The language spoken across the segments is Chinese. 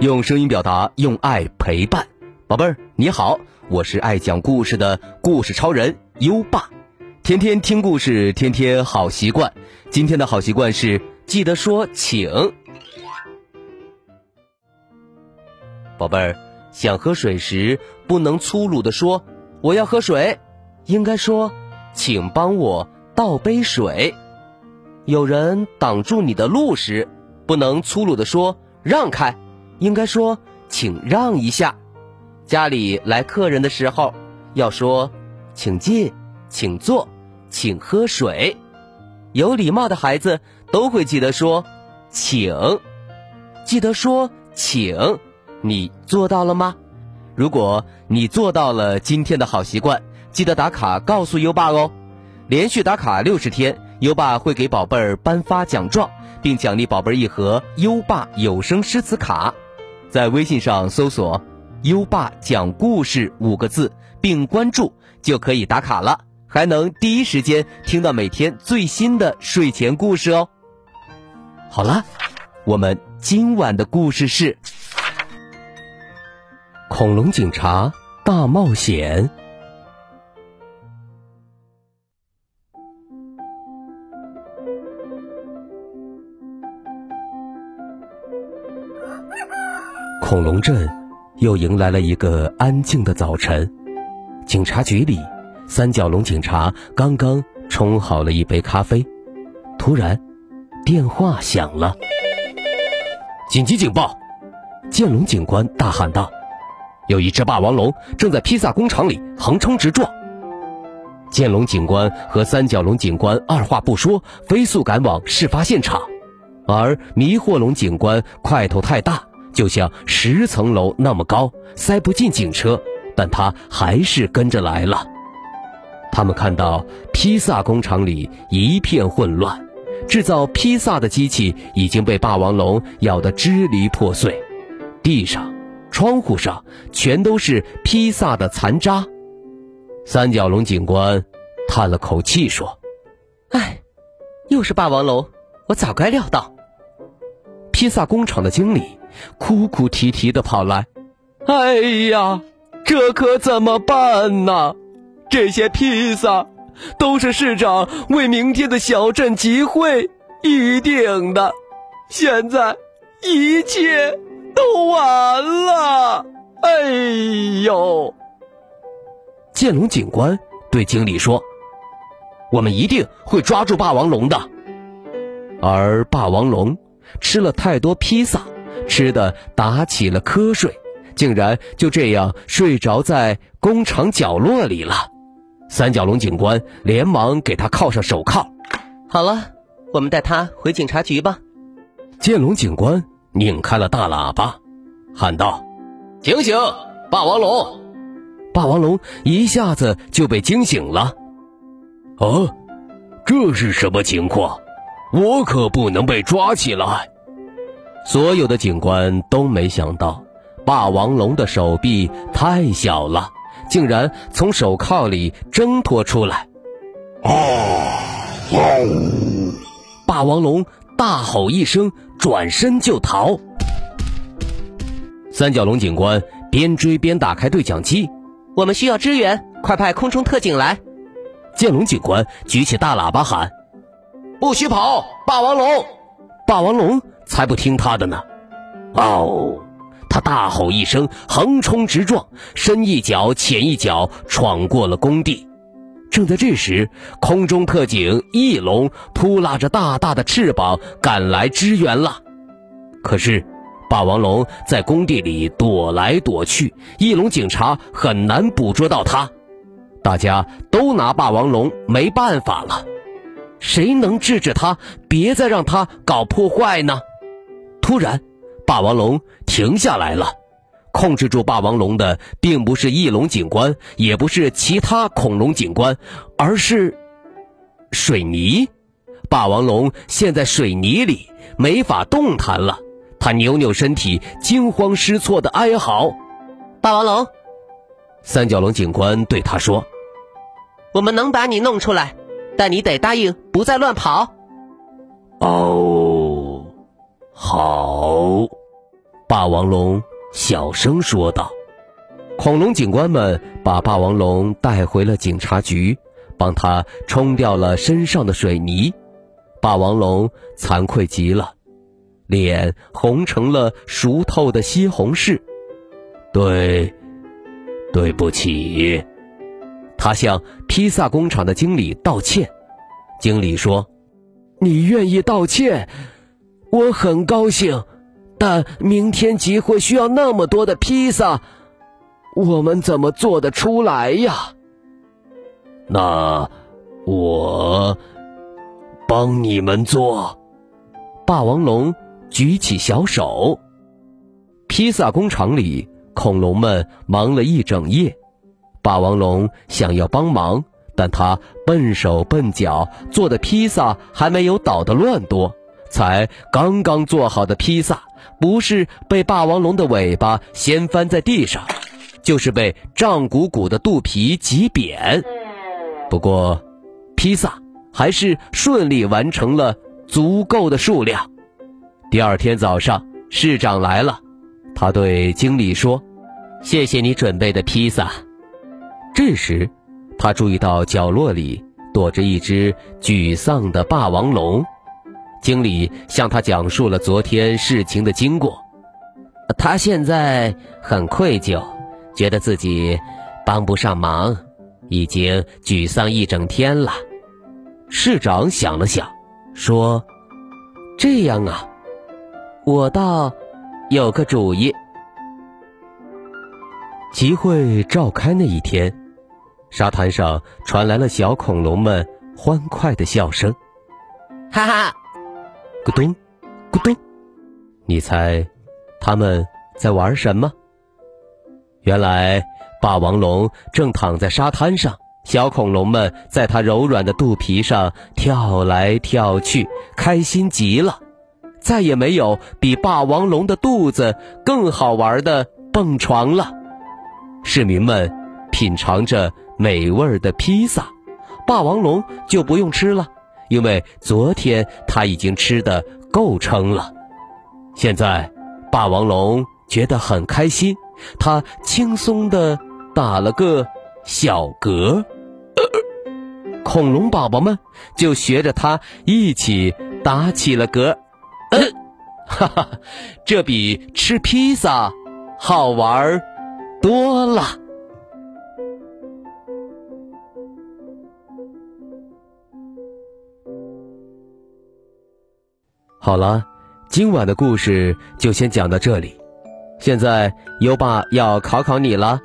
用声音表达，用爱陪伴，宝贝儿你好，我是爱讲故事的故事超人优爸，天天听故事，天天好习惯。今天的好习惯是记得说请。宝贝儿，想喝水时不能粗鲁的说我要喝水，应该说请帮我倒杯水。有人挡住你的路时，不能粗鲁的说让开。应该说，请让一下。家里来客人的时候，要说，请进，请坐，请喝水。有礼貌的孩子都会记得说，请，记得说请。你做到了吗？如果你做到了今天的好习惯，记得打卡告诉优爸哦。连续打卡六十天，优爸会给宝贝儿颁发奖状，并奖励宝贝儿一盒优爸有声诗词卡。在微信上搜索“优爸讲故事”五个字，并关注就可以打卡了，还能第一时间听到每天最新的睡前故事哦。好了，我们今晚的故事是《恐龙警察大冒险》。恐龙镇又迎来了一个安静的早晨。警察局里，三角龙警察刚刚冲好了一杯咖啡，突然，电话响了。紧急警报！剑龙警官大喊道：“有一只霸王龙正在披萨工厂里横冲直撞。”剑龙警官和三角龙警官二话不说，飞速赶往事发现场，而迷惑龙警官块头太大。就像十层楼那么高，塞不进警车，但他还是跟着来了。他们看到披萨工厂里一片混乱，制造披萨的机器已经被霸王龙咬得支离破碎，地上、窗户上全都是披萨的残渣。三角龙警官叹了口气说：“唉，又是霸王龙，我早该料到。”披萨工厂的经理。哭哭啼啼的跑来，哎呀，这可怎么办呢？这些披萨都是市长为明天的小镇集会预定的，现在一切都完了。哎呦！剑龙警官对经理说：“我们一定会抓住霸王龙的。”而霸王龙吃了太多披萨。吃的打起了瞌睡，竟然就这样睡着在工厂角落里了。三角龙警官连忙给他铐上手铐。好了，我们带他回警察局吧。剑龙警官拧开了大喇叭，喊道：“醒醒，霸王龙！”霸王龙一下子就被惊醒了。啊，这是什么情况？我可不能被抓起来。所有的警官都没想到，霸王龙的手臂太小了，竟然从手铐里挣脱出来。啊！霸王龙大吼一声，转身就逃。三角龙警官边追边打开对讲机：“我们需要支援，快派空中特警来！”剑龙警官举起大喇叭喊：“不许跑！霸王龙！霸王龙！”才不听他的呢！哦，他大吼一声，横冲直撞，深一脚浅一脚闯过了工地。正在这时，空中特警翼龙扑拉着大大的翅膀赶来支援了。可是，霸王龙在工地里躲来躲去，翼龙警察很难捕捉到它。大家都拿霸王龙没办法了。谁能制止他，别再让他搞破坏呢？突然，霸王龙停下来了。控制住霸王龙的并不是翼龙警官，也不是其他恐龙警官，而是水泥。霸王龙陷在水泥里，没法动弹了。他扭扭身体，惊慌失措的哀嚎：“霸王龙！”三角龙警官对他说：“我们能把你弄出来，但你得答应不再乱跑。”哦。好，霸王龙小声说道。恐龙警官们把霸王龙带回了警察局，帮他冲掉了身上的水泥。霸王龙惭愧极了，脸红成了熟透的西红柿。对，对不起。他向披萨工厂的经理道歉。经理说：“你愿意道歉，我很高兴。但明天集会需要那么多的披萨。”我们怎么做得出来呀？那我帮你们做。霸王龙举起小手。披萨工厂里，恐龙们忙了一整夜。霸王龙想要帮忙，但他笨手笨脚，做的披萨还没有捣得乱多。才刚刚做好的披萨，不是被霸王龙的尾巴掀翻在地上。就是被胀鼓鼓的肚皮挤扁，不过，披萨还是顺利完成了足够的数量。第二天早上，市长来了，他对经理说：“谢谢你准备的披萨。”这时，他注意到角落里躲着一只沮丧的霸王龙。经理向他讲述了昨天事情的经过，他现在很愧疚。觉得自己帮不上忙，已经沮丧一整天了。市长想了想，说：“这样啊，我倒有个主意。”集会召开那一天，沙滩上传来了小恐龙们欢快的笑声，哈哈，咕咚，咕咚。你猜，他们在玩什么？原来，霸王龙正躺在沙滩上，小恐龙们在它柔软的肚皮上跳来跳去，开心极了。再也没有比霸王龙的肚子更好玩的蹦床了。市民们品尝着美味的披萨，霸王龙就不用吃了，因为昨天他已经吃的够撑了。现在，霸王龙觉得很开心。他轻松的打了个小嗝，恐龙宝宝们就学着他一起打起了嗝，哈哈，这比吃披萨好玩多了。好了，今晚的故事就先讲到这里。现在优爸要考考你了，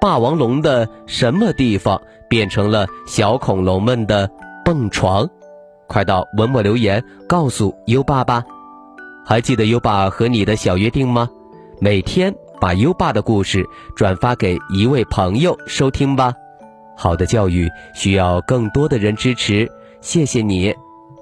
霸王龙的什么地方变成了小恐龙们的蹦床？快到文末留言告诉优爸吧。还记得优爸和你的小约定吗？每天把优爸的故事转发给一位朋友收听吧。好的教育需要更多的人支持，谢谢你。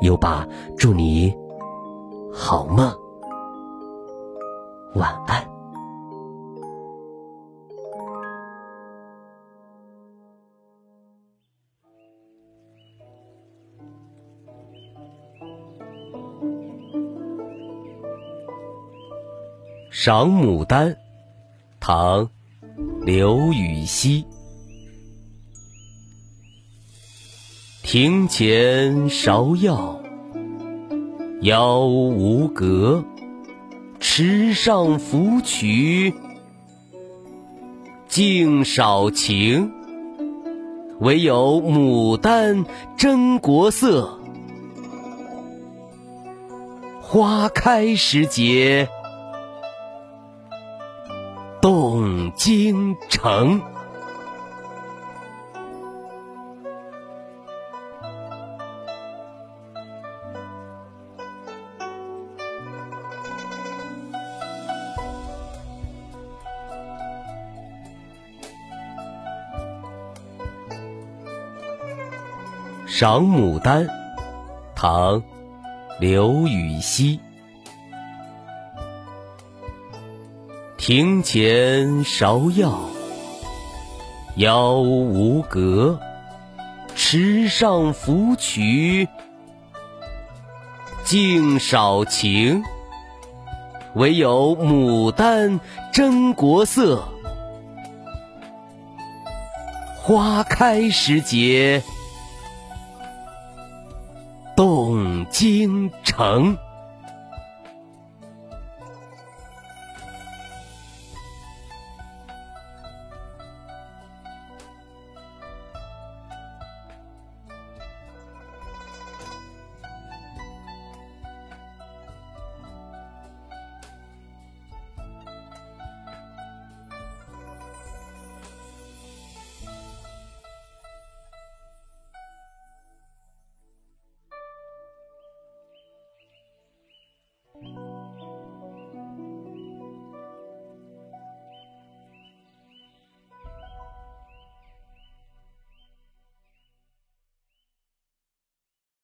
优爸，祝你好梦。晚安。赏牡丹，唐·刘禹锡。庭前芍药，妖无格。池上芙蕖，净少情。唯有牡丹真国色，花开时节动京城。赏牡丹，唐·刘禹锡。庭前芍药，妖无格；池上芙蕖，净少情。唯有牡丹真国色，花开时节。动京城。